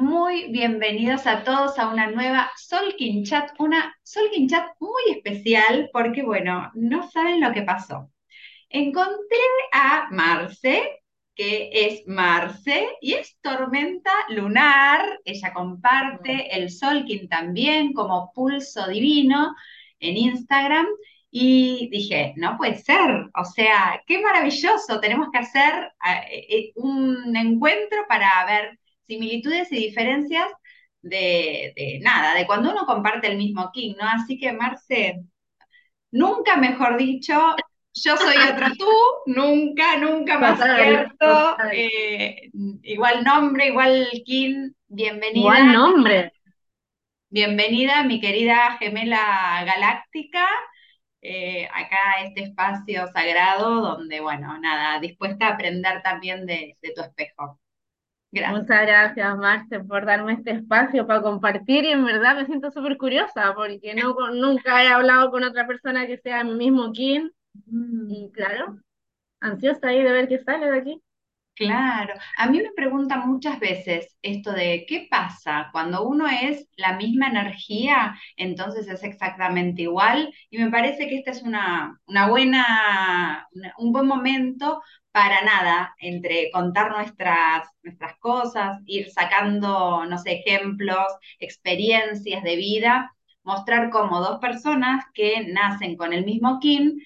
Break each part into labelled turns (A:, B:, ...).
A: Muy bienvenidos a todos a una nueva Solkin Chat, una Solkin Chat muy especial porque, bueno, no saben lo que pasó. Encontré a Marce, que es Marce, y es tormenta lunar. Ella comparte el Solkin también como pulso divino en Instagram. Y dije, no puede ser, o sea, qué maravilloso, tenemos que hacer eh, eh, un encuentro para ver similitudes y diferencias de, nada, de cuando uno comparte el mismo King, ¿no? Así que, Marce, nunca mejor dicho, yo soy otro tú, nunca, nunca más cierto. Eh, igual nombre, igual King, bienvenida.
B: Igual nombre.
A: Bienvenida, mi querida gemela galáctica. Eh, acá este espacio sagrado donde, bueno, nada, dispuesta a aprender también de, de tu espejo.
B: Muchas gracias, Marce, por darme este espacio para compartir y en verdad me siento súper curiosa porque no, nunca he hablado con otra persona que sea mi mismo kin mm. y claro, ansiosa ahí de ver qué sale de aquí.
A: Claro, a mí me preguntan muchas veces esto de qué pasa cuando uno es la misma energía, entonces es exactamente igual y me parece que este es una, una buena, un buen momento para nada, entre contar nuestras, nuestras cosas, ir sacando, no sé, ejemplos, experiencias de vida, mostrar cómo dos personas que nacen con el mismo kin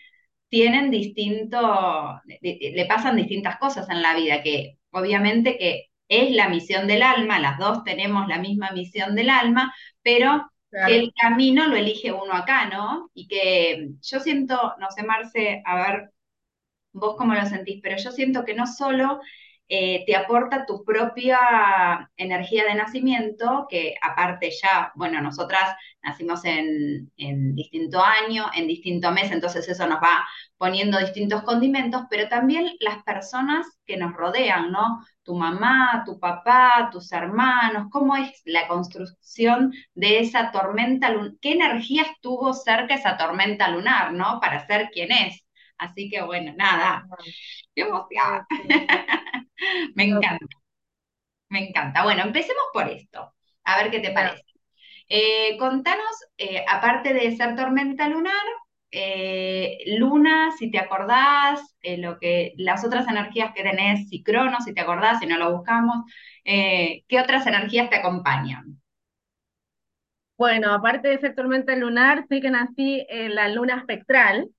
A: tienen distinto, le pasan distintas cosas en la vida, que obviamente que es la misión del alma, las dos tenemos la misma misión del alma, pero el camino lo elige uno acá, ¿no? Y que yo siento, no sé, Marce, a ver vos cómo lo sentís, pero yo siento que no solo eh, te aporta tu propia energía de nacimiento, que aparte ya, bueno, nosotras nacimos en, distinto año, en distinto mes, entonces eso nos va poniendo distintos condimentos, pero también las personas que nos rodean, ¿no? Tu mamá, tu papá, tus hermanos, cómo es la construcción de esa tormenta lunar, qué energía estuvo cerca esa tormenta lunar, ¿no? Para ser quien es. Así que bueno, nada, qué emoción. Me encanta, me encanta. Bueno, empecemos por esto, a ver qué te parece. Eh, contanos, eh, aparte de ser tormenta lunar, eh, Luna, si te acordás, lo que, las otras energías que tenés, si Crono, si te acordás, si no lo buscamos, ¿qué otras energías te acompañan?
B: Bueno, aparte de ser tormenta lunar, sí que nací en la luna espectral,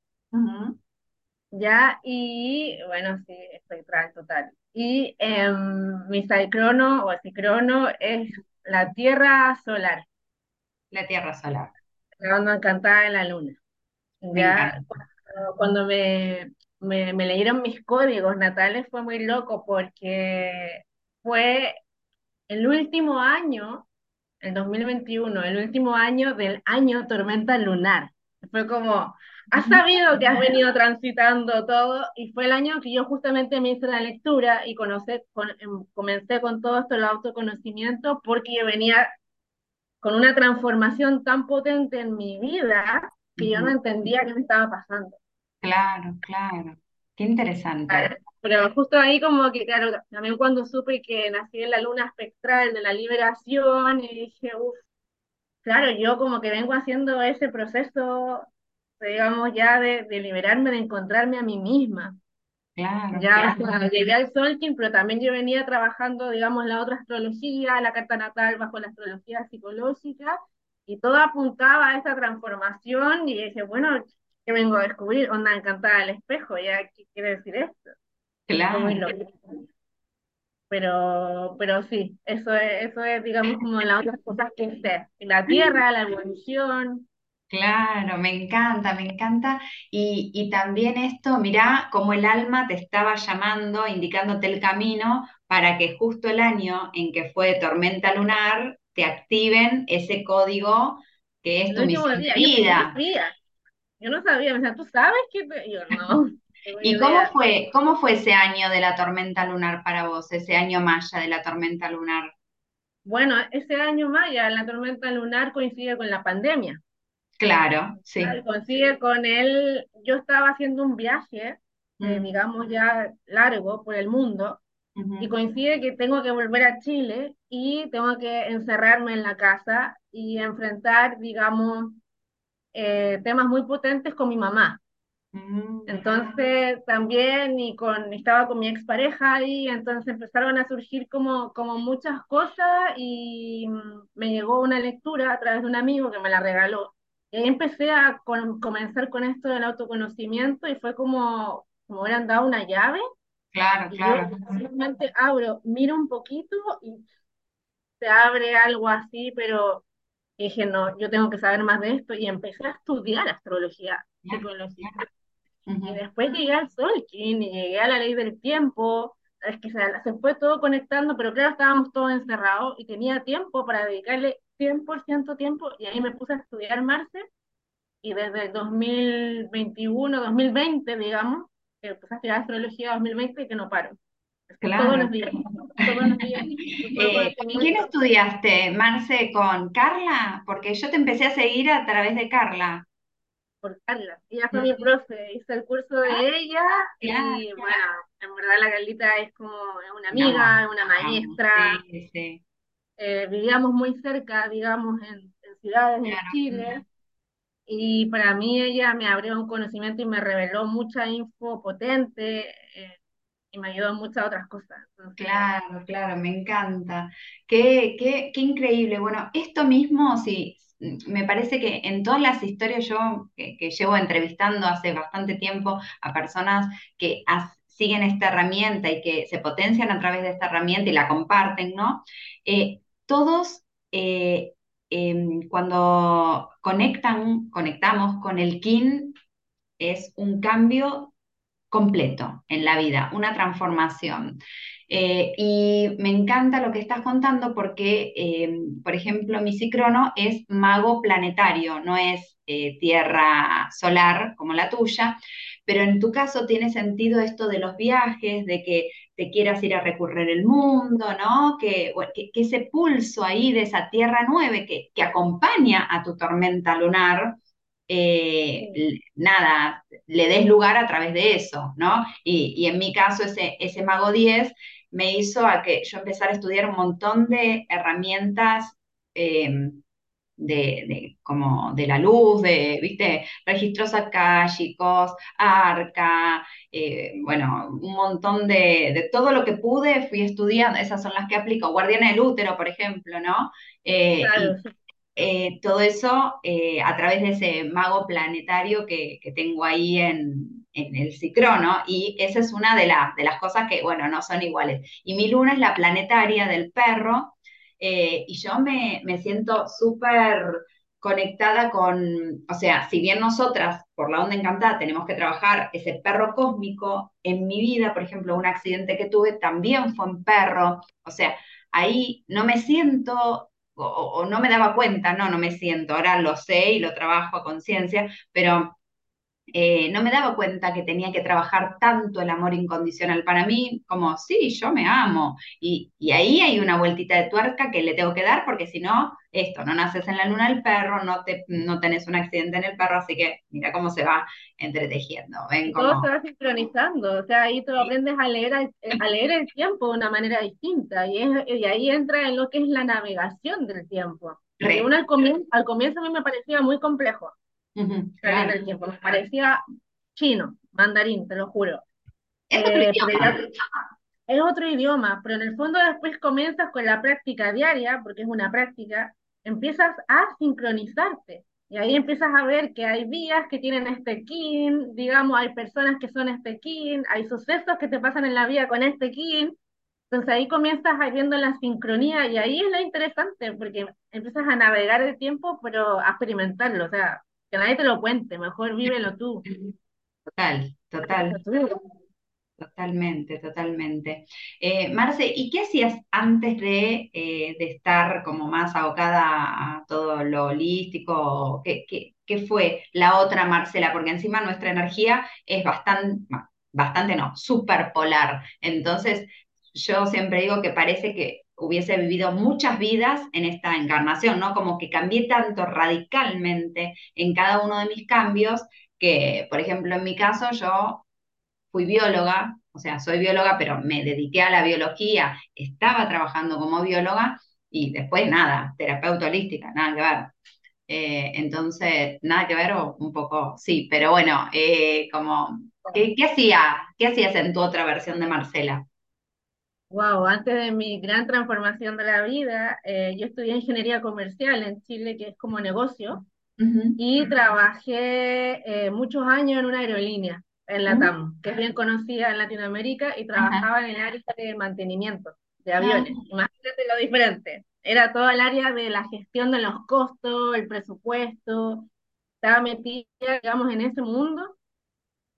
B: ¿ya? Y bueno, sí, espectral total. Y eh, mi crono o crono es la Tierra solar.
A: La Tierra solar.
B: La encantada en la luna. Ya, cuando, me, me, me, leyeron mis códigos natales fue muy loco porque fue el último año, el 2021, el último año del año tormenta lunar. Fue como, has sabido que has venido transitando todo y fue el año que yo justamente me hice la lectura y conocí, con, em, comencé con todo esto el autoconocimiento porque yo venía con una transformación tan potente en mi vida que yo no entendía qué me estaba pasando.
A: Claro, claro. Qué interesante.
B: Pero justo ahí como que, claro, también cuando supe que nací en la luna espectral de la liberación y dije, uff, claro, yo como que vengo haciendo ese proceso digamos, ya de, liberarme, de encontrarme a mí misma.
A: Claro,
B: ya llegué al Solkin, pero también yo venía trabajando, digamos, la otra astrología, la carta natal bajo la astrología psicológica, y todo apuntaba a esa transformación, y dije, bueno, ¿qué vengo a descubrir? Onda encantada al espejo, ¿ya qué quiere decir esto?
A: Claro.
B: Pero, pero sí, eso es, eso es, digamos, como las otras cosas que sé. La tierra, la evolución,
A: Claro, me encanta, me encanta. Y, también esto, mirá, como el alma te estaba llamando, indicándote el camino para que justo el año en que fue tormenta lunar, te activen ese código que es tu misión vida.
B: Yo, no sabía, o sea, tú sabes que yo no.
A: ¿Y cómo fue, cómo fue ese año de la tormenta lunar para vos, ese año maya de la tormenta lunar?
B: Bueno, ese año maya, la tormenta lunar coincide con la pandemia.
A: Claro, sí.
B: Consigue con él, yo estaba haciendo un viaje, eh, mm. digamos ya largo por el mundo, y coincide que tengo que volver a Chile y tengo que encerrarme en la casa y enfrentar, digamos, eh, temas muy potentes con mi mamá. Mm. Entonces también y con, estaba con mi expareja y entonces empezaron a surgir como, como muchas cosas y mm, me llegó una lectura a través de un amigo que me la regaló. Empecé a comenzar con esto del autoconocimiento y fue como, como hubieran dado una llave.
A: Claro, claro.
B: simplemente abro, miro un poquito y se abre algo así, pero dije, no, yo tengo que saber más de esto y empecé a estudiar astrología, psicología. Y después llegué al Solkin y llegué a la ley del tiempo, es que se, se fue todo conectando, pero claro, estábamos todos encerrados y tenía tiempo para dedicarle 100% tiempo y ahí me puse a estudiar Marce y desde el 2021, 2020, digamos, que empecé a estudiar astrología 2020 y que no paro.
A: Claro. Todos los días. Todos los días. Eh, ¿Quién estudiaste, Marce, con Carla? Porque yo te empecé a seguir a través de Carla
B: por Carla. Ella fue mi profe, hice el curso de ah, ella y bueno, en verdad la Carlita es como una amiga, una maestra. Eh, vivíamos muy cerca, digamos, en, ciudades de Chile. Y para mí ella me abrió un conocimiento y me reveló mucha info potente eh, y me ayudó en muchas otras cosas.
A: claro, claro, me encanta. Qué, qué, qué increíble. Bueno, esto mismo, sí, me parece que en todas las historias yo que, llevo entrevistando hace bastante tiempo a personas que siguen esta herramienta y que se potencian a través de esta herramienta y la comparten, ¿no? Eh, todos eh, em, cuando conectan, conectamos con el kin, es un cambio completo en la vida, una transformación. Eh, y me encanta lo que estás contando porque, eh, por ejemplo, mi cicrono es mago planetario, no es eh, tierra solar como la tuya, pero en tu caso tiene sentido esto de los viajes, de que te quieras ir a recorrer el mundo, ¿no? Que, que, ese pulso ahí de esa tierra nueve que, que acompaña a tu tormenta lunar, nada, le des lugar a través de eso, ¿no? Y, y en mi caso, ese, ese mago 10 me hizo a que yo empezara a estudiar un montón de herramientas eh, de, como de la luz, de, viste, registros akáshicos, arca, eh, bueno, un montón de, todo lo que pude fui estudiando, esas son las que aplico, guardiana del útero, por ejemplo, ¿no? Eh, todo eso a través de ese mago planetario que tengo ahí en, en el cicrono y esa es una de, de las cosas que, bueno, no son iguales. Y mi luna es la planetaria del perro eh, y yo me, me siento súper conectada con, o sea, si bien nosotras por la onda encantada tenemos que trabajar ese perro cósmico, en mi vida, por ejemplo, un accidente que tuve también fue un perro, o sea, ahí no me siento o, o, no me daba cuenta, no, no me siento, ahora lo sé y lo trabajo a conciencia, pero eh, no me daba cuenta que tenía que trabajar tanto el amor incondicional para mí, como, sí, yo me amo. Y, ahí hay una vueltita de tuerca que le tengo que dar, porque si no, esto, no naces en la luna del perro, no, te, no tenés un accidente en el perro, así que mira cómo se va entretejiendo.
B: Todo se va sincronizando, o sea, ahí tú aprendes a leer, a leer el tiempo de una manera distinta, y, y ahí entra en lo que es la navegación del tiempo. al, comienzo, al comienzo a mí me parecía muy complejo el tiempo. Nos parecía chino, mandarín, te lo juro.
A: Es otro, eh, idioma.
B: es otro idioma, pero en el fondo después comienzas con la práctica diaria, porque es una práctica, empiezas a sincronizarte. Y ahí empiezas a ver que hay vías que tienen este kin, digamos, hay personas que son este kin, hay sucesos que te pasan en la vida con este kin. Entonces ahí comienzas viendo la sincronía y ahí es lo interesante, porque empiezas a navegar el tiempo, pero a experimentarlo. O sea, que nadie te lo cuente, mejor vívelo tú.
A: Total, total. Totalmente, totalmente. Eh, Marce, ¿y qué hacías antes de, eh, de, estar como más abocada a todo lo holístico? ¿Qué, qué, fue la otra Marcela? Porque encima nuestra energía es bastante, bastante no, súper polar. Entonces, yo siempre digo que parece que hubiese vivido muchas vidas en esta encarnación, ¿no? Como que cambié tanto radicalmente en cada uno de mis cambios que, por ejemplo, en mi caso yo fui bióloga, o sea, soy bióloga, pero me dediqué a la biología, estaba trabajando como bióloga y después nada, terapeuta holística, nada que ver. Eh, entonces, nada que ver o un poco, sí, pero bueno, eh, como, ¿qué, hacía, ¿qué hacías en tu otra versión de Marcela?
B: Wow, antes de mi gran transformación de la vida, eh, yo estudié ingeniería comercial en Chile, que es como negocio, y trabajé muchos años en una aerolínea, en la TAM, que es bien conocida en Latinoamérica, y trabajaba en el área de mantenimiento de aviones. Ah. Imagínate lo diferente. Era todo el área de la gestión de los costos, el presupuesto. Estaba metida, digamos, en ese mundo.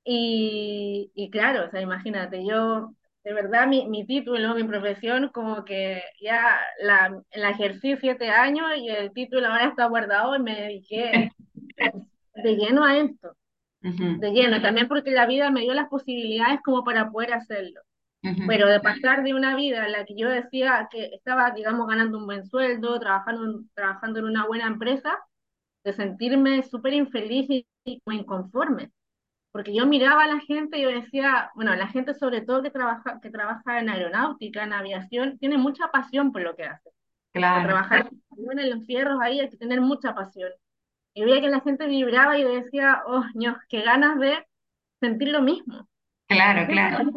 B: Y, y claro, o sea, imagínate, yo, de verdad, mi, mi título, mi profesión, como que ya la, la ejercí siete años y el título ahora está guardado y me dediqué de lleno a esto. De lleno, también porque la vida me dio las posibilidades como para poder hacerlo. Pero de pasar de una vida en la que yo decía que estaba, digamos, ganando un buen sueldo, trabajando, trabajando en una buena empresa, de sentirme súper infeliz y, inconforme. Porque yo miraba a la gente y yo decía, bueno, la gente sobre todo que trabaja, que trabaja en aeronáutica, en aviación, tiene mucha pasión por lo que hace. Claro. trabajar en los fierros ahí hay que tener mucha pasión. Y veía que la gente vibraba y decía, oh, Dios, qué ganas de sentir lo mismo.
A: Claro, claro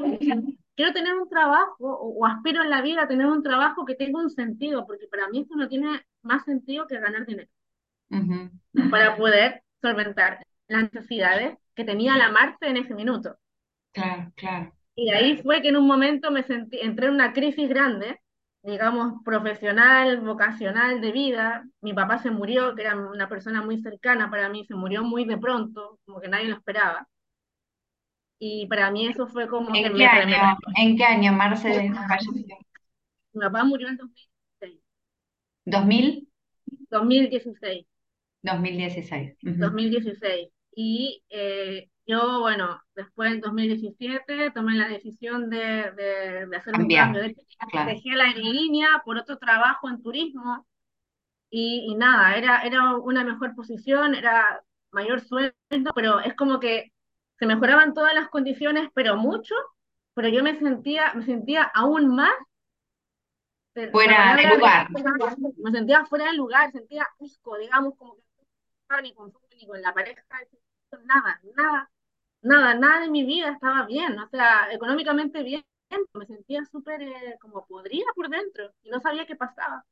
B: quiero tener un trabajo o, aspiro en la vida a tener un trabajo que tenga un sentido, porque para mí esto no tiene más sentido que ganar dinero. Para poder solventar las necesidades que tenía la Marte en ese minuto.
A: Claro, claro.
B: Y ahí fue que en un momento me sentí, entré en una crisis grande, digamos, profesional, vocacional, de vida. Mi papá se murió, que era una persona muy cercana para mí, se murió muy de pronto, como que nadie lo esperaba. Y para mí eso fue como
A: ¿En qué año, ¿En qué año Marce
B: falleció? Mi papá murió en 2016.
A: ¿2000?
B: 2016.
A: 2016.
B: 2016. Y eh, yo, bueno, después en 2017 tomé la decisión de, de, hacer un cambio. De, Dejé la aerolínea por otro trabajo en turismo. Y, y, nada, era, era una mejor posición, era mayor sueldo, pero es como que se mejoraban todas las condiciones, pero mucho, pero yo me sentía, me sentía aún más
A: fuera de lugar.
B: Me sentía fuera del lugar, sentía asco, digamos, como que no estaba ni con ni con la pareja, nada, nada, nada, nada de mi vida estaba bien, o sea, económicamente bien, me sentía súper eh, como podrida por dentro y no sabía qué pasaba.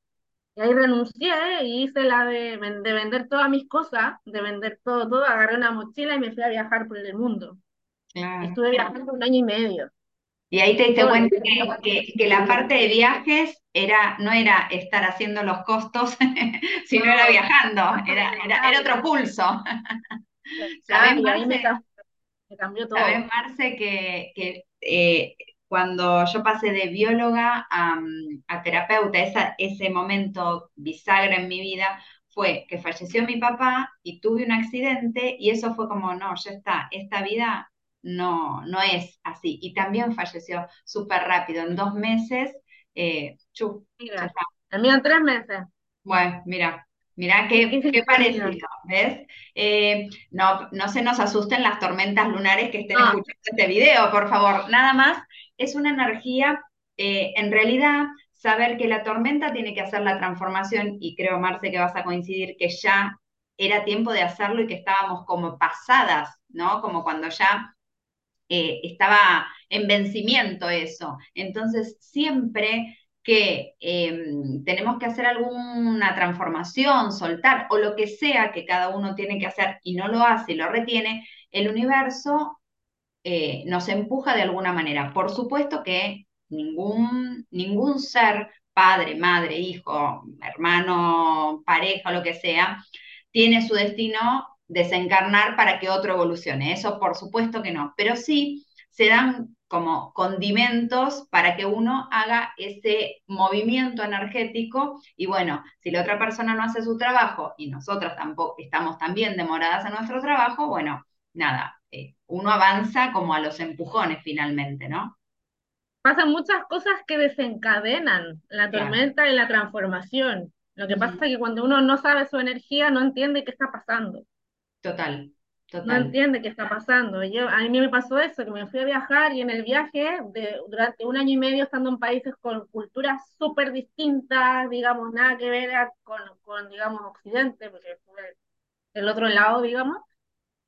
B: Y ahí renuncié y hice la de, de, vender todas mis cosas, de vender todo, todo, agarré una mochila y me fui a viajar por el mundo. Estuve viajando un año y medio.
A: Y ahí te diste cuenta que, que, la parte de viajes era, no era estar haciendo los costos, sino era viajando, era, era, era, otro pulso.
B: ¿Sabes, Marce, me, cambió todo.
A: ¿Sabes, Marce, que, que eh, cuando yo pasé de bióloga a, terapeuta, esa, ese momento bisagra en mi vida fue que falleció mi papá y tuve un accidente y eso fue como, no, ya está, esta vida no, no es así. Y también falleció súper rápido, en dos meses, eh, chu,
B: mira, en tres meses.
A: Bueno, mira, mira qué, qué parecido, ¿ves? Eh, no, no se nos asusten las tormentas lunares que estén escuchando este video, por favor. Nada más es una energía, eh, en realidad, saber que la tormenta tiene que hacer la transformación, y creo, Marce, que vas a coincidir que ya era tiempo de hacerlo y que estábamos como pasadas, ¿no? Como cuando ya eh, estaba en vencimiento eso. Entonces, siempre que em, tenemos que hacer alguna transformación, soltar o lo que sea que cada uno tiene que hacer y no lo hace y lo retiene, el universo eh, nos empuja de alguna manera. Por supuesto que ningún, ningún ser, padre, madre, hijo, hermano, pareja, lo que sea, tiene su destino desencarnar para que otro evolucione. Eso por supuesto que no, pero sí se dan como condimentos para que uno haga ese movimiento energético y bueno, si la otra persona no hace su trabajo y nosotras tampoco estamos también demoradas en nuestro trabajo, bueno, nada, eh, uno avanza como a los empujones finalmente, ¿no?
B: Pasan muchas cosas que desencadenan la tormenta y la transformación. Lo que pasa es que cuando uno no sabe su energía, no entiende qué está pasando.
A: Total.
B: no entiende qué está pasando. Yo, a mí me pasó eso, que me fui a viajar y en el viaje, de, durante un año y medio estando en países con culturas súper distintas, digamos, nada que ver con, con, digamos, Occidente, porque fue el otro lado, digamos,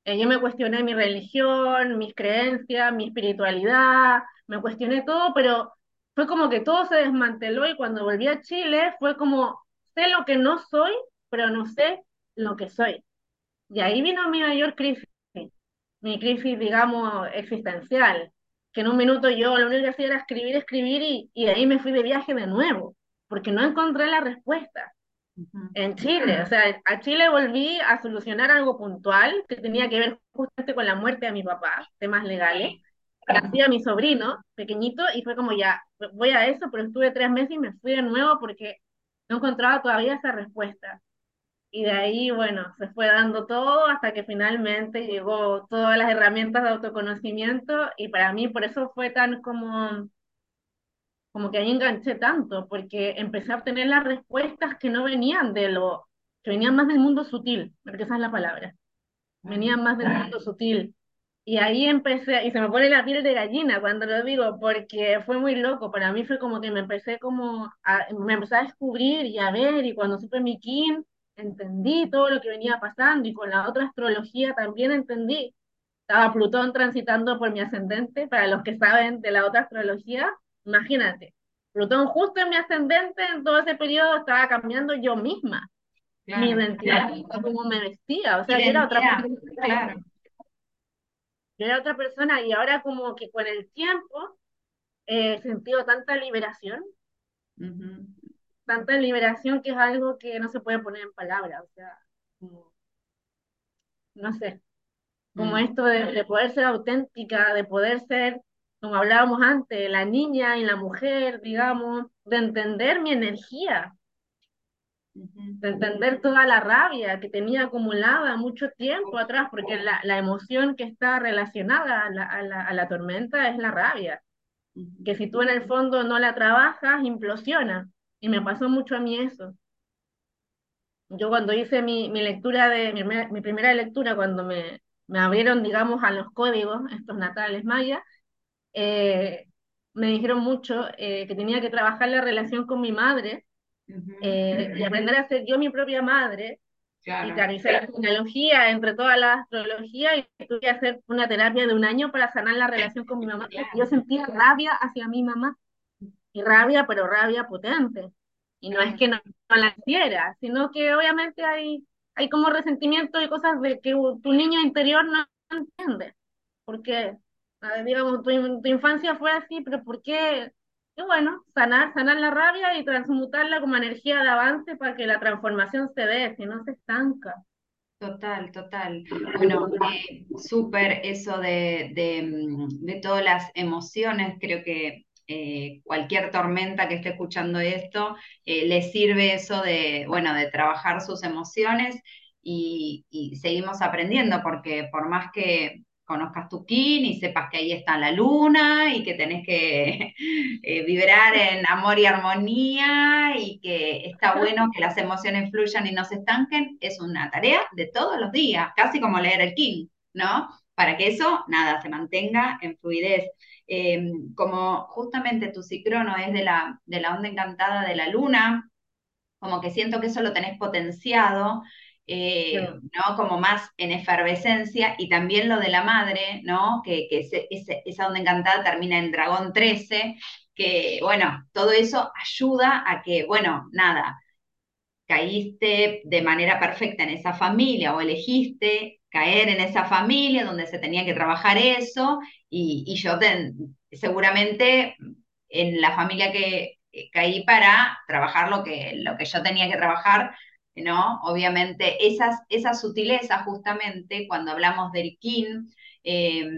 B: eh, yo me cuestioné mi religión, mis creencias, mi espiritualidad, me cuestioné todo, pero fue como que todo se desmanteló y cuando volví a Chile fue como, sé lo que no soy, pero no sé lo que soy. Y ahí vino mi mayor crisis, mi crisis, digamos, existencial, que en un minuto yo lo único que hacía era escribir, escribir y, y ahí me fui de viaje de nuevo, porque no encontré la respuesta en Chile. O sea, a Chile volví a solucionar algo puntual que tenía que ver justamente con la muerte de mi papá, temas legales. Nací a mi sobrino pequeñito y fue como ya, voy a eso, pero estuve tres meses y me fui de nuevo porque no encontraba todavía esa respuesta. Y de ahí, bueno, se fue dando todo hasta que finalmente llegó todas las herramientas de autoconocimiento y para mí por eso fue tan como como que ahí enganché tanto, porque empecé a obtener las respuestas que no venían de lo, que venían más del mundo sutil, porque esa es la palabra, venían más del mundo sutil. Y ahí empecé, y se me pone la piel de gallina cuando lo digo, porque fue muy loco, para mí fue como que me empecé como, a, me empecé a descubrir y a ver, y cuando supe mi kin, entendí todo lo que venía pasando, y con la otra astrología también entendí. Estaba Plutón transitando por mi ascendente, para los que saben de la otra astrología, Imagínate, Plutón justo en mi ascendente, en todo ese periodo estaba cambiando yo misma. mi identidad, cómo me vestía, o sea, yo era otra persona. Yo era otra persona y ahora como que con el tiempo he sentido tanta liberación, tanta liberación que es algo que no se puede poner en palabras, o sea, no sé, como mm. esto de, poder ser auténtica, de poder ser como hablábamos antes, la niña y la mujer, digamos, de entender mi energía, de entender toda la rabia que tenía acumulada mucho tiempo atrás, porque la, la emoción que está relacionada a la, a, la, a la, tormenta es la rabia, que si tú en el fondo no la trabajas, implosiona. Y me pasó mucho a mí eso. Yo cuando hice mi, mi lectura de mi, mi primera lectura, cuando me, me abrieron, digamos, a los códigos, estos natales mayas, eh, me dijeron mucho eh, que tenía que trabajar la relación con mi madre eh, y aprender a ser yo mi propia madre. Y claro, la genealogía entre toda la astrología y tuve que hacer una terapia de un año para sanar la relación con mi mamá. Yo sentía rabia hacia mi mamá. Y rabia, pero rabia potente. Y no es que no, la hiciera, sino que obviamente hay, hay como resentimiento y cosas de que tu niño interior no entiende. Porque digamos, tu, infancia fue así, pero ¿por qué? Y bueno, sanar, sanar la rabia y transmutarla como energía de avance para que la transformación se dé, si no se estanca.
A: Total, total. Bueno, eh, súper eso de, de, todas las emociones, creo que eh, cualquier tormenta que esté escuchando esto, eh, le sirve eso de, bueno, de trabajar sus emociones y, y, seguimos aprendiendo, porque por más que conozcas tu kin y sepas que ahí está la luna y que tenés que eh, vibrar en amor y armonía y que está bueno que las emociones fluyan y no se estanquen, es una tarea de todos los días, casi como leer el kin, ¿no? Para que eso, nada, se mantenga en fluidez. Em, como justamente tu cicrono es de la, de la onda encantada de la luna, como que siento que eso lo tenés potenciado, eh, ¿no? Como más en efervescencia, y también lo de la madre, ¿no? Que, esa onda encantada termina en Dragón 13, que, bueno, todo eso ayuda a que, bueno, nada, caíste de manera perfecta en esa familia o elegiste caer en esa familia donde se tenía que trabajar eso, y, yo seguramente en la familia que caí para trabajar lo que, lo que yo tenía que trabajar ¿no? Obviamente, esas, esas sutilezas, justamente, cuando hablamos del kin, eh,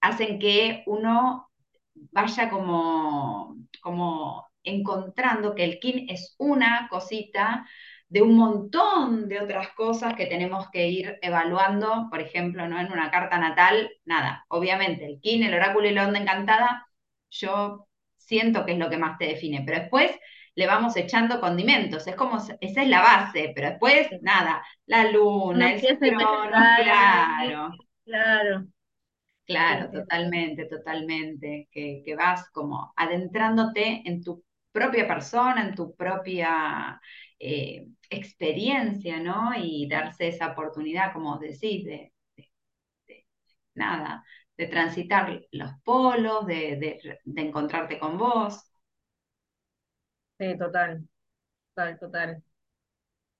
A: hacen que uno vaya como, como encontrando que el kin es una cosita de un montón de otras cosas que tenemos que ir evaluando, por ejemplo, ¿no? en una carta natal, nada, obviamente el kin, el oráculo y la onda encantada, yo siento que es lo que más te define, pero después le vamos echando condimentos, es como, esa es la base, pero después, nada, la luna, el cielo, claro.
B: Claro.
A: Claro, totalmente, totalmente, que, que vas como adentrándote en tu propia persona, en tu propia eh, experiencia, ¿no? Y darse esa oportunidad, como decís, de, nada, de transitar los polos, de, encontrarte con vos.
B: Sí, total, total, total.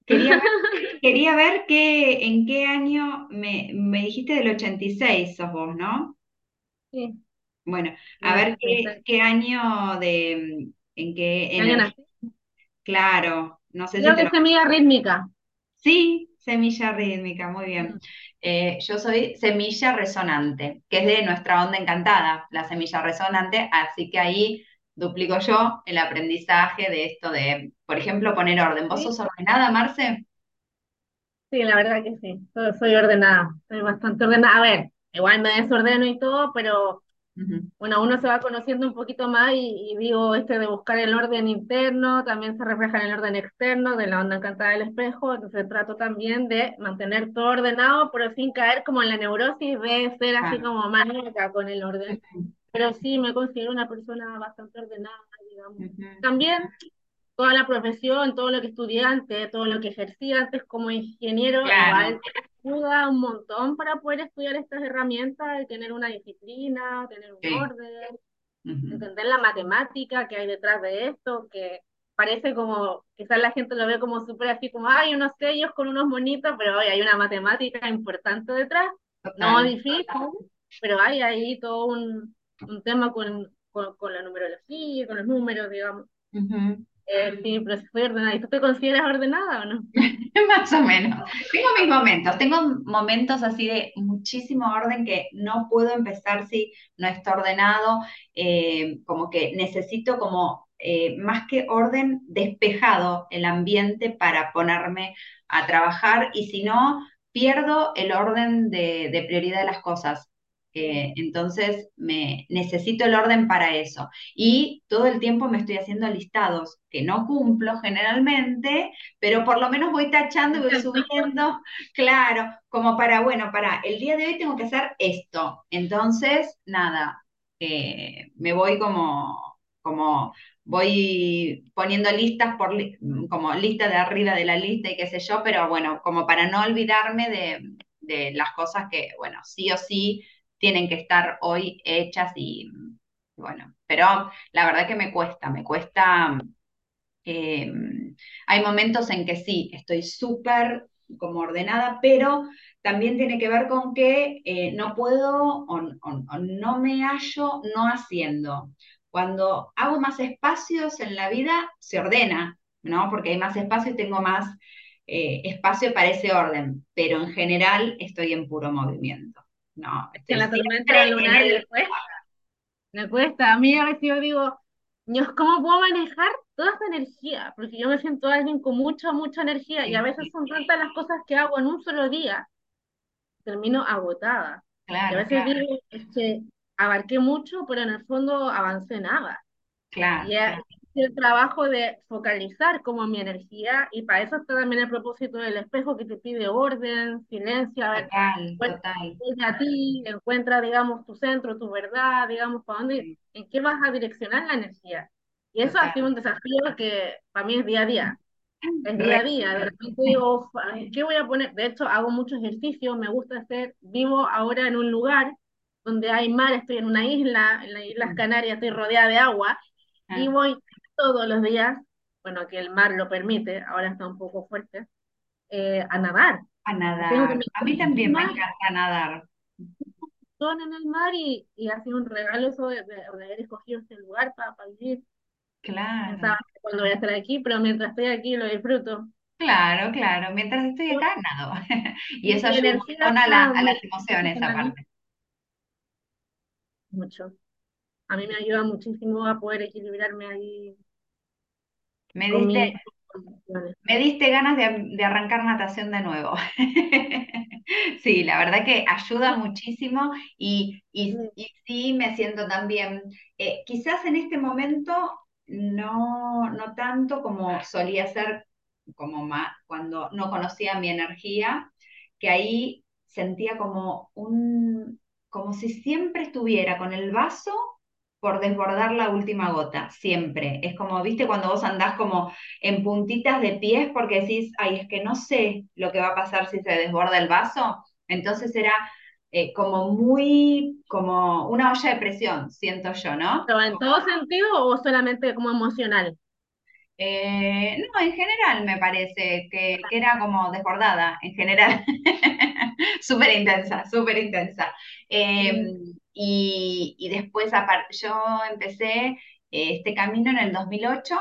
A: Quería ver, quería ver en qué año me, me dijiste del 86 sos vos, ¿no?
B: Sí.
A: Bueno, a ver qué, qué año de, en qué, en claro, no sé
B: Creo
A: si
B: que semilla rítmica.
A: Sí, semilla rítmica, muy bien. Mm. Eh, yo soy semilla resonante, que es de nuestra onda encantada, la semilla resonante, así que ahí duplico yo el aprendizaje de esto de, por ejemplo, poner orden. ¿Vos sos ordenada, Marce?
B: Sí, la verdad que sí, soy ordenada, soy bastante ordenada. A ver, igual me desordeno y todo, pero bueno, uno se va conociendo un poquito más y, digo, este de buscar el orden interno también se refleja en el orden externo de la onda encantada del espejo, entonces trato también de mantener todo ordenado, pero sin caer como en la neurosis de ser así como mágica con el orden. Pero sí, me considero una persona bastante ordenada, digamos. También toda la profesión, todo lo que estudié antes, todo lo que ejercí antes como ingeniero, igual ayuda un montón para poder estudiar estas herramientas, de tener una disciplina, tener un orden, entender la matemática que hay detrás de esto, que parece como, quizás la gente lo ve como súper así, como, hay unos sellos con unos monitos, pero hay una matemática importante detrás, no difícil, pero hay ahí todo un, un tema con, con, la numerología, con los números, digamos. Eh, sí, pero soy ordenada. ¿Y tú te consideras ordenada o no?
A: Más o menos. Tengo mis momentos. Tengo momentos así de muchísimo orden que no puedo empezar si no está ordenado. Eh, como que necesito como eh, más que orden despejado el ambiente para ponerme a trabajar y si no, pierdo el orden de, de prioridad de las cosas. Eh, entonces, me, necesito el orden para eso. Y todo el tiempo me estoy haciendo listados que no cumplo generalmente, pero por lo menos voy tachando y voy subiendo, claro, como para, bueno, para el día de hoy tengo que hacer esto. Entonces, nada, eh, me voy como, como voy poniendo listas por como lista de arriba de la lista y qué sé yo, pero bueno, como para no olvidarme de, de las cosas que, bueno, sí o sí tienen que estar hoy hechas y bueno, pero la verdad que me cuesta, me cuesta, eh, hay momentos en que sí, estoy súper como ordenada, pero también tiene que ver con que eh, no puedo o, no me hallo no haciendo. Cuando hago más espacios en la vida, se ordena, ¿no? Porque hay más espacio y tengo más eh, espacio para ese orden, pero en general estoy en puro movimiento. No,
B: en la tormenta lunar le cuesta. Me cuesta. A mí a veces yo digo, ¿cómo puedo manejar toda esta energía? Porque yo me siento alguien con mucha, mucha energía y a veces son tantas las cosas que hago en un solo día, termino agotada. Claro, y a veces digo, es que abarqué mucho, pero en el fondo avancé nada.
A: Claro. Y claro
B: el trabajo de focalizar como mi energía y para eso está también el propósito del espejo que te pide orden, silencio, a ver,
A: total, total.
B: a ti, encuentra, digamos, tu centro, tu verdad, digamos, para dónde, en qué vas a direccionar la energía. Y eso ha sido un desafío que para mí es día a día. Es día a día, de repente digo, ¿qué voy a poner? De hecho, hago mucho ejercicio, me gusta hacer, vivo ahora en un lugar donde hay mar, estoy en una isla, en las Islas mm. Canarias, estoy rodeada de agua, y ah. voy todos los días, bueno, que el mar lo permite, ahora está un poco fuerte, eh, a nadar.
A: A nadar. A mí también me encanta nadar.
B: Son en el mar y, y ha sido un regalo eso de, haber escogido este lugar para, vivir.
A: Claro.
B: cuando voy a estar aquí, pero mientras estoy aquí lo disfruto.
A: Claro, claro, mientras estoy acá, nado. y eso ayuda a, la, a las emociones aparte.
B: Mucho a mí me ayuda muchísimo a poder equilibrarme ahí.
A: Me diste, me diste ganas de, arrancar natación de nuevo. sí, la verdad que ayuda muchísimo y, y, sí me siento también, eh, quizás en este momento no, no tanto como solía ser como más, cuando no conocía mi energía, que ahí sentía como un, como si siempre estuviera con el vaso por desbordar la última gota, siempre. Es como, viste, cuando vos andás como en puntitas de pies porque decís, ay, es que no sé lo que va a pasar si se desborda el vaso. Entonces era eh, como muy, como una olla de presión, siento yo, ¿no?
B: ¿Pero en todo sentido o solamente como emocional?
A: Eh, no, en general me parece que, que era como desbordada, en general. Súper intensa, súper intensa. Eh,
B: Mm,
A: y, y después yo empecé eh, este camino en el 2008.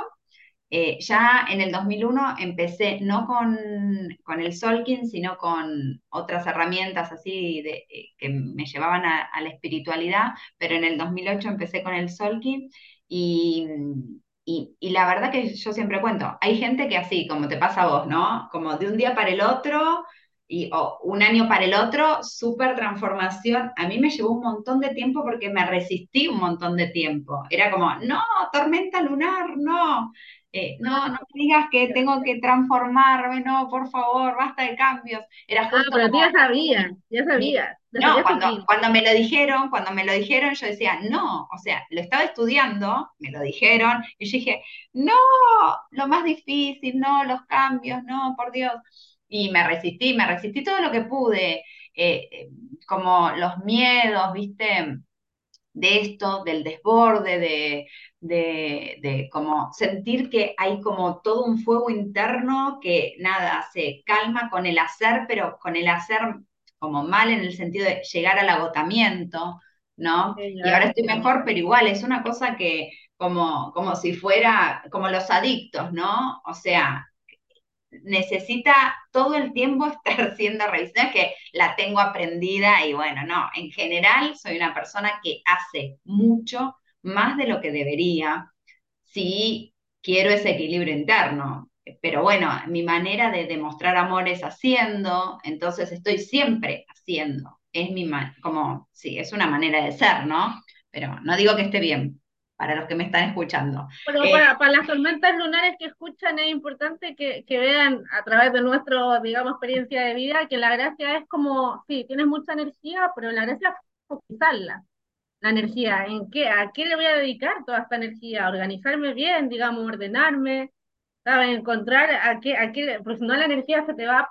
A: eh, ya en el 2001 empecé no con, con el Solkin, sino con otras herramientas así de, que me llevaban a, a la espiritualidad, pero en el 2008 empecé con el Solkin y, y, y la verdad que yo siempre cuento, hay gente que así, como te pasa a vos, ¿no? Como de un día para el otro y o un año para el otro, súper transformación. A mí me llevó un montón de tiempo porque me resistí un montón de tiempo. Era como, no, tormenta lunar, no. Eh, no, no me digas que tengo que transformarme, no, por favor, basta de cambios. Era
B: Ah,
A: justo
B: pero tú
A: como
B: ya sabías, ya sabías, ya
A: no, cuando, cuando me lo dijeron, cuando me lo dijeron, yo decía, no, o sea, lo estaba estudiando, me lo dijeron, y yo dije, no, lo más difícil, no, los cambios, no, por Dios. Y me resistí, me resistí todo lo que pude, eh, como los miedos, ¿viste? de esto, del desborde, de, de, de como sentir que hay como todo un fuego interno que nada, se calma con el hacer, pero con el hacer como mal en el sentido de llegar al agotamiento, ¿no?
B: Sí,
A: Y ahora estoy mejor, pero igual es una cosa que como, como si fuera como los adictos, ¿no? O sea, necesita todo el tiempo estar siendo revisada, que la tengo aprendida y bueno, no, en general soy una persona que hace mucho más de lo que debería si quiero ese equilibrio interno. Pero bueno, mi manera de demostrar amor es haciendo, entonces estoy siempre haciendo. Es mi, como, sí, es una manera de ser, ¿no? Pero no digo que esté bien, para los que me están escuchando.
B: Pero
A: Eh,
B: para, para las tormentas lunares que escuchan es importante que, que vean a través de nuestra, digamos, experiencia de vida que la gracia es como, sí, tienes mucha energía, pero la gracia es focalizarla. La energía, ¿en qué? ¿A qué le voy a dedicar toda esta energía? A organizarme bien, digamos, ordenarme, Encontrar a qué, a qué, porque si no la energía se te va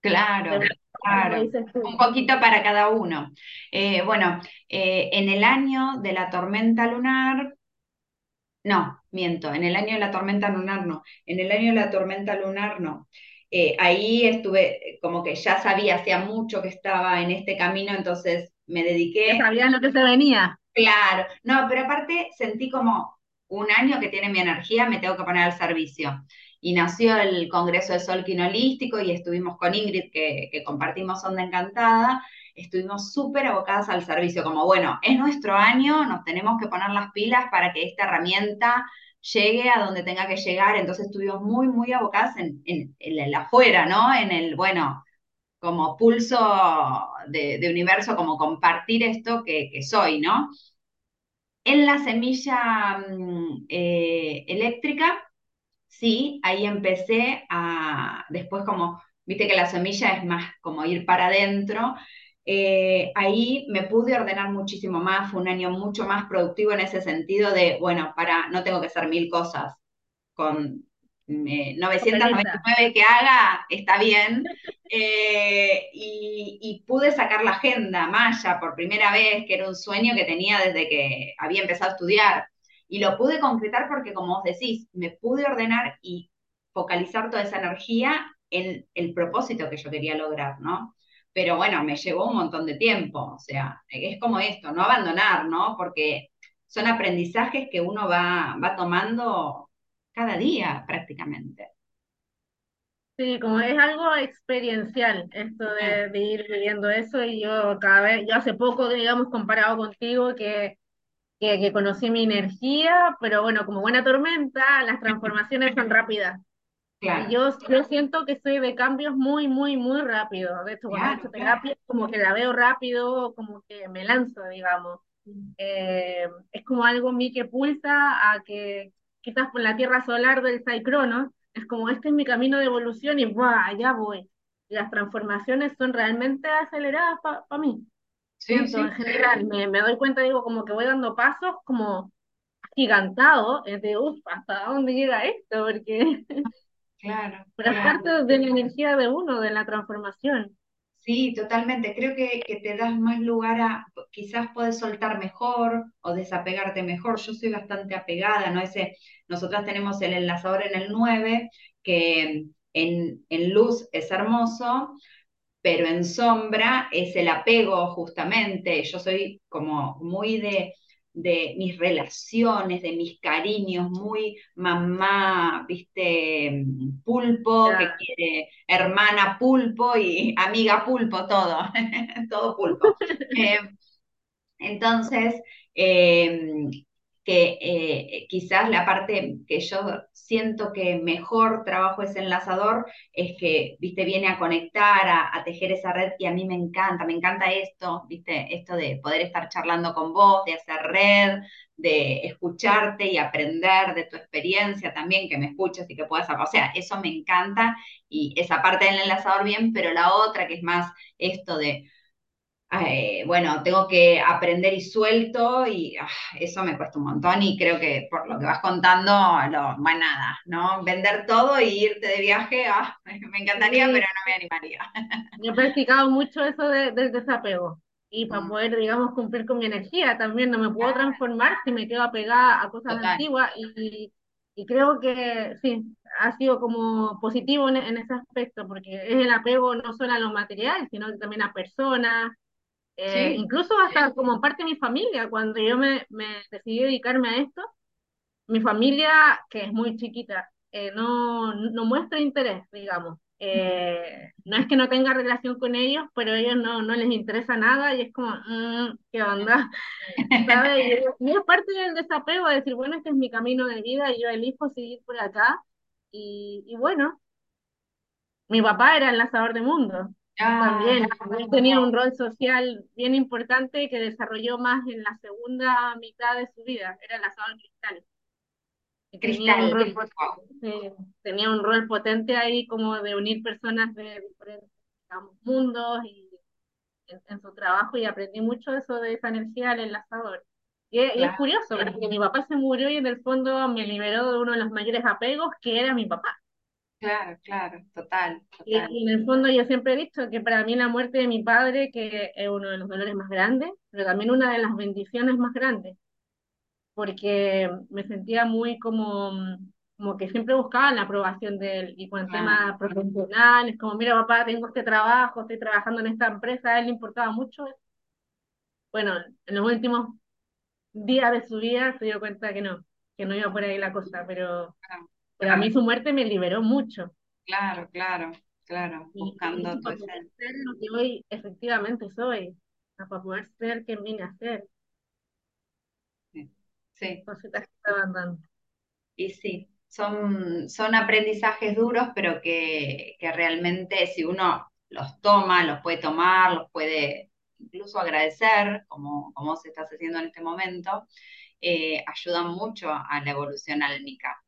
A: Claro, claro. Un poquito para cada uno. Eh, bueno, eh, en el año de la tormenta lunar, no, miento, en el año de la tormenta lunar no, en el año de la tormenta lunar no. Eh, ahí estuve, como que ya sabía, hacía mucho que estaba en este camino, entonces me
B: Ya
A: dediqué
B: sabías lo que se venía.
A: Claro, no, pero aparte sentí como un año que tiene mi energía, me tengo que poner al servicio. Y nació el Congreso de Sol Quinolístico y estuvimos con Ingrid, que, compartimos Onda Encantada, estuvimos súper abocadas al servicio, como bueno, es nuestro año, nos tenemos que poner las pilas para que esta herramienta llegue a donde tenga que llegar, entonces estuvimos muy, muy abocadas en, en, en el afuera, ¿no? En el, bueno, como pulso de, universo, como compartir esto que soy, ¿no? En la semilla mm, eh, eléctrica, sí, ahí empecé a, después como, viste que la semilla es más como ir para adentro, eh, ahí me pude ordenar muchísimo más, fue un año mucho más productivo en ese sentido de, bueno, para, no tengo que hacer mil cosas, con eh,
B: Focaliza.
A: 999 que haga, está bien. Eh, y, y, pude sacar la agenda Maya por primera vez, que era un sueño que tenía desde que había empezado a estudiar. Y lo pude concretar porque, como vos decís, me pude ordenar y focalizar toda esa energía en el propósito que yo quería lograr, ¿no? Pero bueno, me llevó un montón de tiempo, o sea, es como esto, no abandonar, ¿no? Porque son aprendizajes que uno va, va tomando cada día prácticamente.
B: Sí, como es algo experiencial esto de, de ir viviendo eso y yo cada vez, yo hace poco, digamos, comparado contigo, que, que, que conocí mi energía, pero bueno, como buena tormenta, las transformaciones son rápidas. Y
A: Claro,
B: yo, yo siento que soy de cambios muy, muy, muy rápido. De hecho, cuando he hecho
A: claro, claro.
B: terapia, como que la veo rápido, como que me lanzo, digamos. eh, es como algo en mí que pulsa a que quizás por la tierra solar del Saicrono, es como este es mi camino de evolución y ¡buah! allá voy. Y las transformaciones son realmente aceleradas para mí. Sí, en general, me, me, doy cuenta, digo, como que voy dando pasos como gigantado, es de, uff, ¿hasta dónde llega esto? Porque
A: claro,
B: pero es parte de la energía de uno, de la transformación.
A: Sí, totalmente. Creo que, te das más lugar a, quizás puedes soltar mejor o desapegarte mejor. Yo soy bastante apegada, ¿no? Ese, nosotras tenemos el enlazador en el 9, que en luz es hermoso, pero en sombra es el apego justamente. Yo soy como muy de, de mis relaciones, de mis cariños, muy mamá, viste, pulpo, que quiere hermana pulpo y amiga pulpo, todo, todo pulpo. Eh, entonces, eh, que eh, quizás la parte que yo siento que mejor trabajo ese enlazador es que, viste, viene a conectar, a, tejer esa red y a mí me encanta, me encanta esto, viste, esto de poder estar charlando con vos, de hacer red, de escucharte y aprender de tu experiencia también, que me escuches y que puedas o sea, eso me encanta y esa parte del enlazador bien, pero la otra que es más esto de eh, bueno, tengo que aprender y suelto y ah, eso me cuesta un montón y creo que por lo que vas contando, lo, bueno, nada, ¿no? Vender todo y irte de viaje, ah, me encantaría, pero no me animaría.
B: Yo he practicado mucho eso del desapego y para mm. poder, digamos, cumplir con mi energía también, no me puedo transformar si me quedo apegada a cosas antiguas y, y, creo que sí, ha sido como positivo en, en, ese aspecto, porque es el apego no solo a los materiales, sino también a personas, eh, incluso hasta como parte de mi familia, cuando yo me, me, decidí dedicarme a esto, mi familia, que es muy chiquita, eh, no, no muestra interés, digamos. Eh, no es que no tenga relación con ellos, pero a ellos no, no les interesa nada y es como, mm, ¿qué onda? ¿Sabes? Y, es parte del desapego, de decir, bueno, este es mi camino de vida y yo elijo seguir por acá. Y, y bueno, mi papá era enlazador de mundo, también, tenía un rol social bien importante que desarrolló más en la segunda mitad de su vida, era el asador cristal. Tenía un, rol, tenía un rol potente ahí como de unir personas de diferentes mundos y en, su trabajo y aprendí mucho eso de esa energía del enlazador. Y, y, es curioso, porque mi papá se murió y en el fondo me liberó de uno de los mayores apegos que era mi papá.
A: Claro, claro, total,
B: Y, en el fondo yo siempre he dicho que para mí la muerte de mi padre, que es uno de los dolores más grandes, pero también una de las bendiciones más grandes, porque me sentía muy como, como que siempre buscaba la aprobación de él, y con el tema profesional, es como, mira papá, tengo este trabajo, estoy trabajando en esta empresa, a él le importaba mucho. Bueno, en los últimos días de su vida se dio cuenta que no, que no iba por ahí la cosa, pero... Pero a mí su muerte me liberó mucho.
A: Claro, claro, claro, buscando tu
B: ser lo que hoy efectivamente soy, para poder ser quien vine a ser.
A: Sí. sí.
B: Cositas que estaban dando.
A: Y sí, son, son aprendizajes duros, pero que, que realmente si uno los toma, los puede tomar, los puede incluso agradecer, como, como se está haciendo en este momento, eh, ayudan mucho a la evolución álmica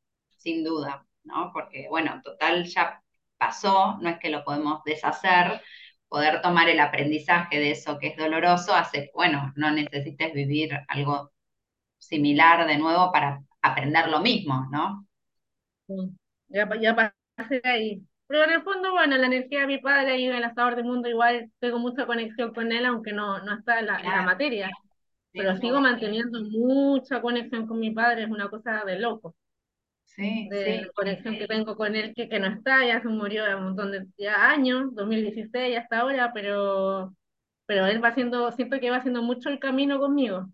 A: sin duda, ¿no? Porque, bueno, total ya pasó, no es que lo podemos deshacer, poder tomar el aprendizaje de eso que es doloroso hace, bueno, no necesites vivir algo similar de nuevo para aprender lo mismo, ¿no?
B: Ya, ya pasé ahí. Pero en el fondo, bueno, la energía de mi padre y el asador del mundo, igual tengo mucha conexión con él, aunque no, no está en la, materia. pero sigo manteniendo mucha conexión con mi padre, es una cosa de loco de la conexión que tengo con él, que, que no está, ya se murió un montón de ya años, 2016 hasta ahora, pero, pero él va haciendo, siento que va haciendo mucho el camino conmigo.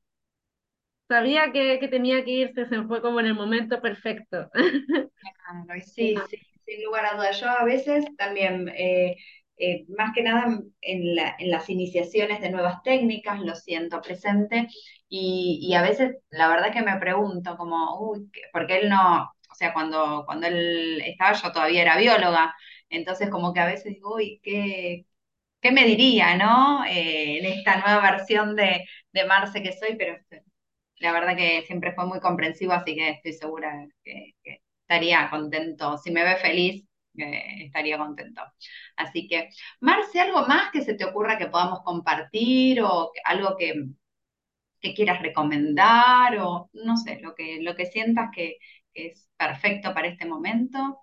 B: Sabía que, que tenía que irse, se fue como en el momento perfecto.
A: sí, sí, sin lugar a dudas. Yo a veces también, eh, eh, más que nada en, la, en, las iniciaciones de nuevas técnicas, lo siento presente, y, y, a veces la verdad que me pregunto como, uy, porque él no, o sea, cuando, cuando él estaba yo todavía era bióloga, entonces como que a veces digo, uy, qué, qué me diría, ¿no? Eh, en esta nueva versión de, de Marce que soy, pero la verdad que siempre fue muy comprensivo, así que estoy segura que, estaría contento. Si me ve feliz, eh, estaría contento. Así que, Marce, ¿algo más que se te ocurra que podamos compartir o algo que, que quieras recomendar o no sé, lo que, lo que sientas que, es perfecto para este momento?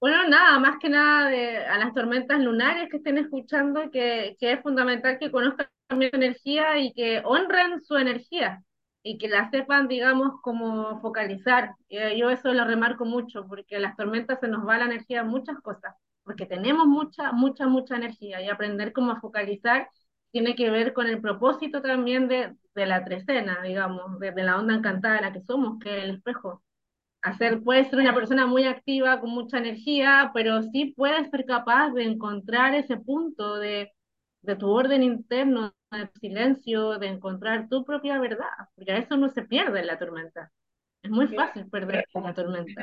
B: Bueno, nada, más que nada a las tormentas lunares que estén escuchando, que, que es fundamental que conozcan también su energía y que honren su energía y que la sepan, digamos, como focalizar. Eh, yo eso lo remarco mucho, porque las tormentas se nos va la energía en muchas cosas, porque tenemos mucha, mucha, mucha energía y aprender cómo focalizar tiene que ver con el propósito también de, de la trecena, digamos, de, de la onda encantada de la que somos, que es el espejo hacer, puedes ser una persona muy activa, con mucha energía, pero sí puedes ser capaz de encontrar ese punto de, de tu orden interno, de silencio, de encontrar tu propia verdad, porque eso no se pierde en la tormenta. Es muy fácil perder en la tormenta.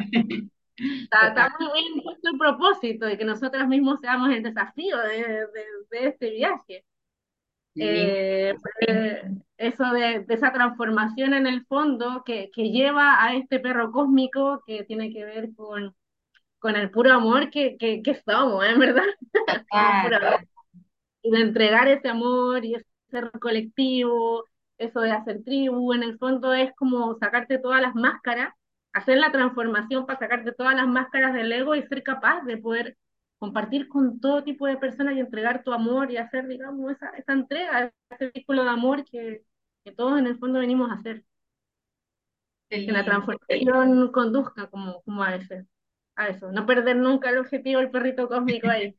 B: Está, muy bien puesto el propósito de que nosotros mismos seamos el desafío de, de, de este viaje. Eh, eso de, esa transformación en el fondo que, que, lleva a este perro cósmico que tiene que ver con, con el puro amor que, que, que somos, ¿eh? ¿verdad? y de entregar ese amor y ese ser colectivo, eso de hacer tribu, en el fondo es como sacarte todas las máscaras, hacer la transformación para sacarte todas las máscaras del ego y ser capaz de poder compartir con todo tipo de personas y entregar tu amor y hacer, digamos, esa, esa entrega, ese círculo de amor que, que todos en el fondo venimos a hacer. Que la transformación conduzca como, como a, ese, a eso, no perder nunca el objetivo del perrito cósmico ahí.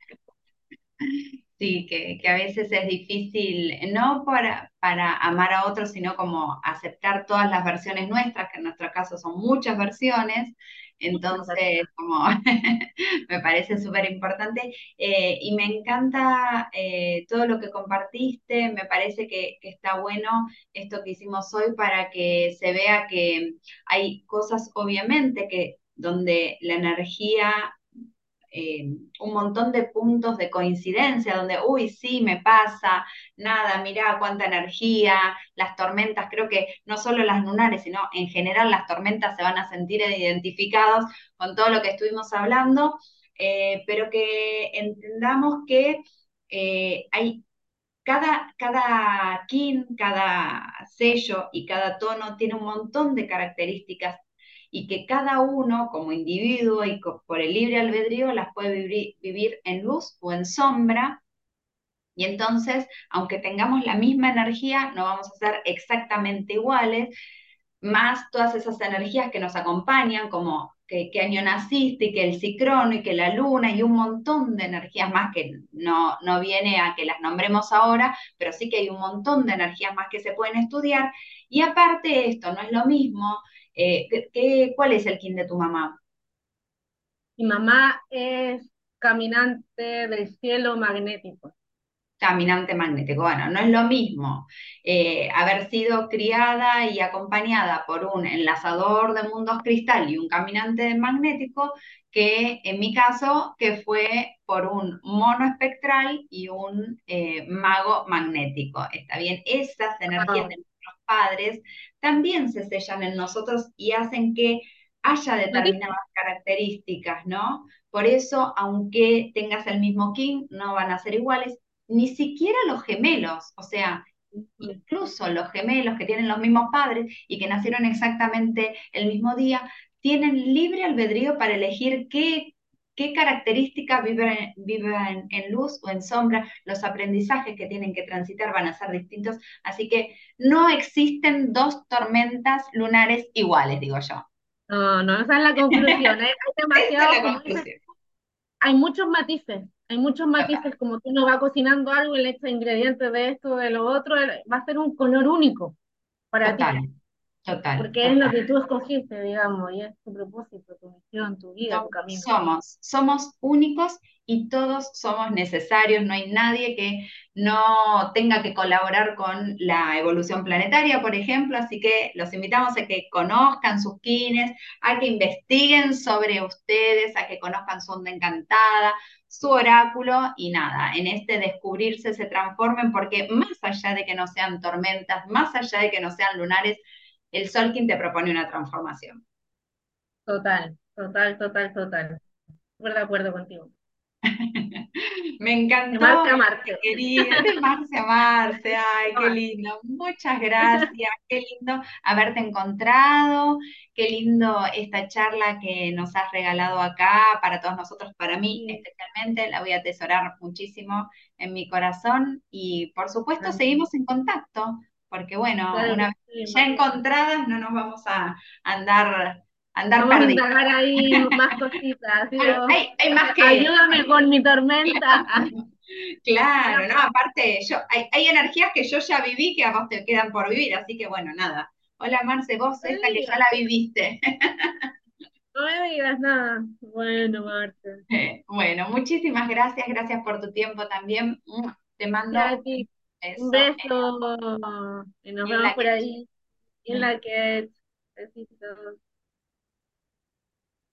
A: Sí, que, que, a veces es difícil, no para, para amar a otros, sino como aceptar todas las versiones nuestras, que en nuestro caso son muchas versiones, entonces, como me parece súper importante eh, y me encanta eh, todo lo que compartiste, me parece que, que, está bueno esto que hicimos hoy para que se vea que hay cosas, obviamente, que donde la energía eh, un montón de puntos de coincidencia, donde, uy, sí, me pasa, nada, mirá cuánta energía, las tormentas, creo que no solo las lunares, sino en general las tormentas se van a sentir identificados con todo lo que estuvimos hablando, eh, pero que entendamos que eh, hay cada, cada kin, cada sello y cada tono tiene un montón de características y que cada uno como individuo y por el libre albedrío las puede vivir, en luz o en sombra. Y entonces, aunque tengamos la misma energía, no vamos a ser exactamente iguales, más todas esas energías que nos acompañan, como que, año naciste y que el cicrono y que la luna y un montón de energías más que no, no viene a que las nombremos ahora, pero sí que hay un montón de energías más que se pueden estudiar. Y aparte esto, no es lo mismo eh, ¿qué, cuál es el kin de tu mamá?
B: Mi mamá es caminante del cielo magnético.
A: Caminante magnético. Bueno, no es lo mismo eh, haber sido criada y acompañada por un enlazador de mundos cristal y un caminante magnético que en mi caso que fue por un mono espectral y un eh, mago magnético. Está bien, esas energías de nuestros padres también se sellan en nosotros y hacen que haya determinadas características, ¿no? Por eso, aunque tengas el mismo king, no van a ser iguales, ni siquiera los gemelos, o sea, incluso los gemelos que tienen los mismos padres y que nacieron exactamente el mismo día, tienen libre albedrío para elegir qué qué características viven, viven, en luz o en sombra, los aprendizajes que tienen que transitar van a ser distintos, así que no existen dos tormentas lunares iguales, digo yo.
B: No, no, esa es la conclusión, ¿eh? hay hay muchos matices, hay muchos matices, como tú no va cocinando algo y le echas ingredientes de esto, de lo otro, va a ser un color único para ti.
A: Total.
B: Porque es lo que tú escogiste, digamos, y es tu propósito, tu misión, tu vida, tu camino.
A: Somos, somos únicos y todos somos necesarios, no hay nadie que no tenga que colaborar con la evolución planetaria, por ejemplo, así que los invitamos a que conozcan sus kines, a que investiguen sobre ustedes, a que conozcan su onda encantada, su oráculo y nada, en este descubrirse se transformen porque más allá de que no sean tormentas, más allá de que no sean lunares, el sol quien te propone una transformación.
B: Total, total, total, total. Estoy de acuerdo contigo.
A: Me encantó.
B: De Marce a Marce.
A: Querida, de Marce a Marce, ay, qué lindo. Muchas gracias, qué lindo haberte encontrado, qué lindo esta charla que nos has regalado acá para todos nosotros, para mí especialmente, la voy a atesorar muchísimo en mi corazón y por supuesto seguimos en contacto, porque bueno, una vez ya encontradas no nos vamos a andar andar
B: Vamos a indagar ahí más cositas.
A: hay, hay, más que...
B: Ayúdame con mi tormenta.
A: claro, no, aparte, yo, hay, hay, energías que yo ya viví que a vos te quedan por vivir, así que bueno, nada. Hola Marce, vos esta que ya la viviste.
B: No me digas nada. Bueno, Marce.
A: Eh, bueno, muchísimas gracias, gracias por tu tiempo también. Te mando
B: un beso. Y nos vemos por ahí. En la que. Besitos.